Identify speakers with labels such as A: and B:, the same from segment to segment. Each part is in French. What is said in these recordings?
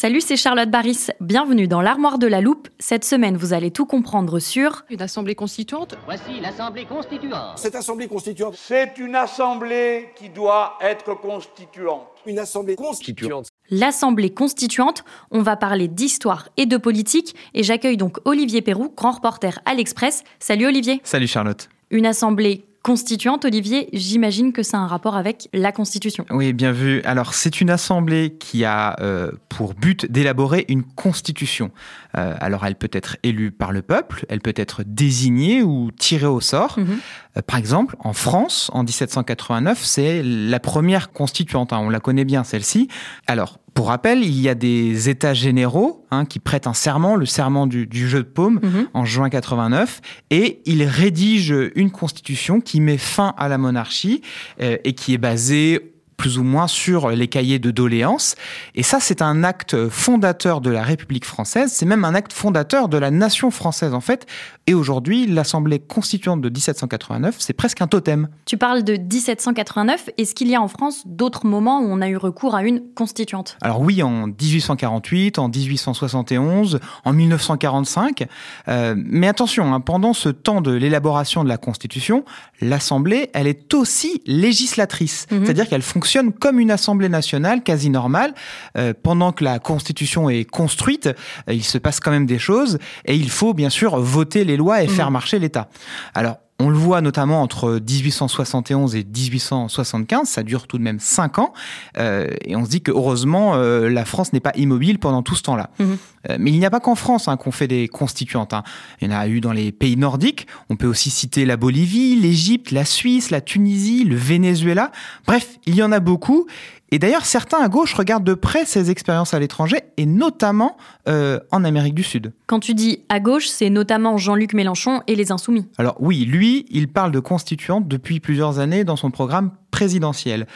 A: Salut, c'est Charlotte Baris. Bienvenue dans l'armoire de la loupe. Cette semaine, vous allez tout comprendre sur
B: Une assemblée constituante
C: Voici l'Assemblée constituante.
D: Cette assemblée constituante,
E: C'est une assemblée qui doit être constituante.
D: une assemblée constituante.
A: l'Assemblée constituante. On va parler d'histoire et de politique et j'accueille donc Olivier Perrou, grand reporter à l'Express. Salut Olivier.
F: Salut Charlotte.
A: Une assemblée constituante, Olivier, j'imagine que ça a un rapport avec la Constitution.
F: Oui, bien vu. Alors, c'est une assemblée qui a euh, pour but d'élaborer une constitution. Euh, alors, elle peut être élue par le peuple, elle peut être désignée ou tirée au sort.
A: Mhm.
F: Euh, par exemple, en France, en 1789, c'est la première constituante. hein, on la connaît bien, celle-ci. Alors, pour rappel, il y a des États généraux hein, qui prêtent un serment, le serment du, du jeu de paume,
A: Mhm.
F: en juin 89, et ils rédigent une constitution qui met fin à la monarchie euh, et qui est basée plus ou moins sur les cahiers de doléances. Et ça, c'est un acte fondateur de la République française, c'est même un acte fondateur de la nation française en fait. Et aujourd'hui, l'Assemblée constituante de 1789, c'est presque un totem.
A: Tu parles de 1789. Est-ce qu'il y a en France d'autres moments où on a eu recours à une constituante?
F: Alors oui, en 1848, en 1871, en 1945. Euh, mais attention, hein, pendant ce temps de l'élaboration de la Constitution, l'Assemblée, elle est aussi législatrice.
A: Mhm.
F: C'est-à-dire qu'elle fonctionne comme une Assemblée nationale quasi normale. Euh, pendant que la Constitution est construite, euh, il se passe quand même des choses et il faut bien sûr voter les lois et
A: Mhm.
F: faire marcher l'État. Alors, on le voit notamment entre 1871 et 1875, ça dure tout de même cinq ans, euh, et on se dit que heureusement euh, la France n'est pas immobile pendant tout ce temps-là.
A: Mhm.
F: Euh, mais il n'y a pas qu'en France hein, qu'on fait des constituantes. hein. Il y en a eu dans les pays nordiques. On peut aussi citer la Bolivie, l'Égypte, la Suisse, la Tunisie, le Venezuela. Bref, il y en a beaucoup. Et d'ailleurs, certains à gauche regardent de près ces expériences à l'étranger, et notamment euh, en Amérique du Sud.
A: Quand tu dis à gauche, c'est notamment Jean-Luc Mélenchon et les Insoumis.
F: Alors oui, lui, il parle de constituante depuis plusieurs années dans son programme présidentiel.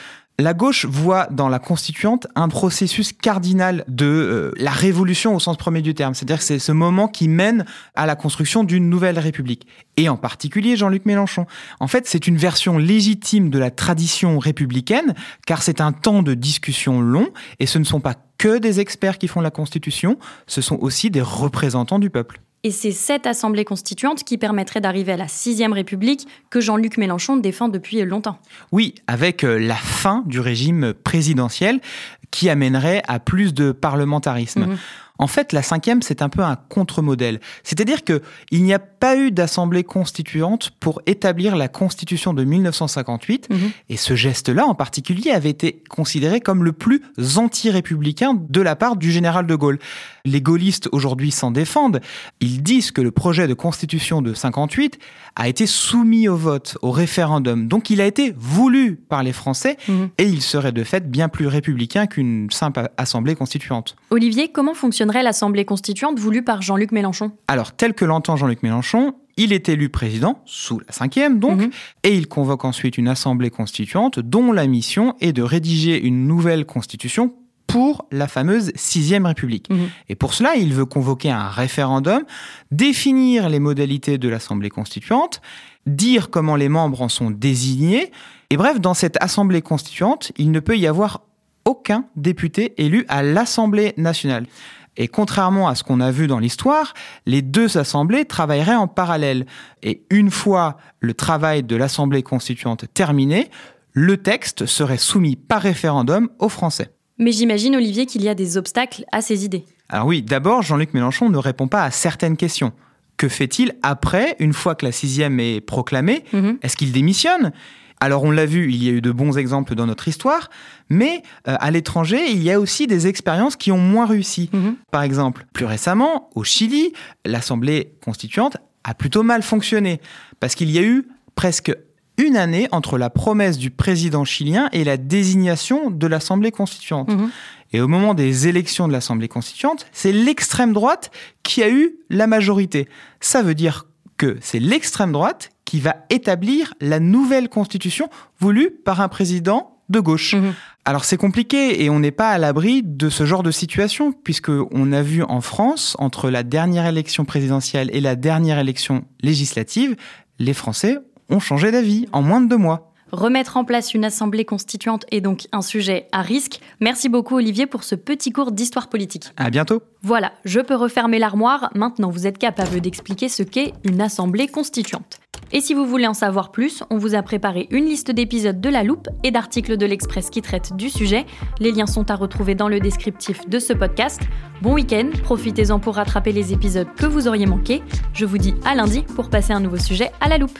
F: La gauche voit dans la constituante un processus cardinal de euh, la révolution au sens premier du terme. C'est-à-dire que c'est ce moment qui mène à la construction d'une nouvelle république. Et en particulier Jean-Luc Mélenchon. En fait, c'est une version légitime de la tradition républicaine, car c'est un temps de discussion long, et ce ne sont pas que des experts qui font la constitution, ce sont aussi des représentants du peuple.
A: Et c'est cette assemblée constituante qui permettrait d'arriver à la sixième République que Jean-Luc Mélenchon défend depuis longtemps.
F: Oui, avec euh, la fin du régime présidentiel qui amènerait à plus de parlementarisme.
A: Mhm.
F: En fait, la cinquième, c'est un peu un contre-modèle. C'est-à-dire que il n'y a pas eu d'assemblée constituante pour établir la constitution de 1958,
A: Mhm.
F: et ce geste-là en particulier avait été considéré comme le plus anti-républicain de la part du général de Gaulle. Les gaullistes aujourd'hui s'en défendent. Ils disent que le projet de constitution de 58 a été soumis au vote, au référendum. Donc il a été voulu par les Français
A: Mhm.
F: et il serait de fait bien plus républicain qu'une simple assemblée constituante.
A: Olivier, comment fonctionnerait l'assemblée constituante voulue par Jean-Luc Mélenchon?
F: Alors tel que l'entend Jean-Luc Mélenchon, il est élu président, sous la cinquième donc,
A: Mhm.
F: et il convoque ensuite une assemblée constituante dont la mission est de rédiger une nouvelle constitution pour la fameuse sixième République.
A: Mhm.
F: Et pour cela, il veut convoquer un référendum, définir les modalités de l'Assemblée constituante, dire comment les membres en sont désignés. Et bref, dans cette Assemblée constituante, il ne peut y avoir aucun député élu à l'Assemblée nationale. Et contrairement à ce qu'on a vu dans l'histoire, les deux assemblées travailleraient en parallèle. Et une fois le travail de l'Assemblée constituante terminé, le texte serait soumis par référendum aux Français.
A: Mais j'imagine, Olivier, qu'il y a des obstacles à ces idées.
F: Alors oui, d'abord, Jean-Luc Mélenchon ne répond pas à certaines questions. Que fait-il après, une fois que la sixième est proclamée
A: Mhm.
F: Est-ce qu'il démissionne? Alors on l'a vu, il y a eu de bons exemples dans notre histoire, mais euh, à l'étranger, il y a aussi des expériences qui ont moins réussi.
A: Mhm.
F: Par exemple, plus récemment, au Chili, l'Assemblée constituante a plutôt mal fonctionné, parce qu'il y a eu presque une année entre la promesse du président chilien et la désignation de l'Assemblée constituante.
A: Mhm.
F: Et au moment des élections de l'Assemblée constituante, c'est l'extrême droite qui a eu la majorité. Ça veut dire que c'est l'extrême droite qui va établir la nouvelle constitution voulue par un président de gauche.
A: Mhm.
F: Alors c'est compliqué et on n'est pas à l'abri de ce genre de situation puisque on a vu en France entre la dernière élection présidentielle et la dernière élection législative, les Français ont changé d'avis en moins de deux mois.
A: Remettre en place une assemblée constituante est donc un sujet à risque. Merci beaucoup Olivier pour ce petit cours d'histoire politique.
F: À bientôt.
A: Voilà, je peux refermer l'armoire. Maintenant, vous êtes capable d'expliquer ce qu'est une assemblée constituante. Et si vous voulez en savoir plus, on vous a préparé une liste d'épisodes de La Loupe et d'articles de l'Express qui traitent du sujet. Les liens sont à retrouver dans le descriptif de ce podcast. Bon week-end, profitez-en pour rattraper les épisodes que vous auriez manqués. Je vous dis à lundi pour passer un nouveau sujet à La Loupe.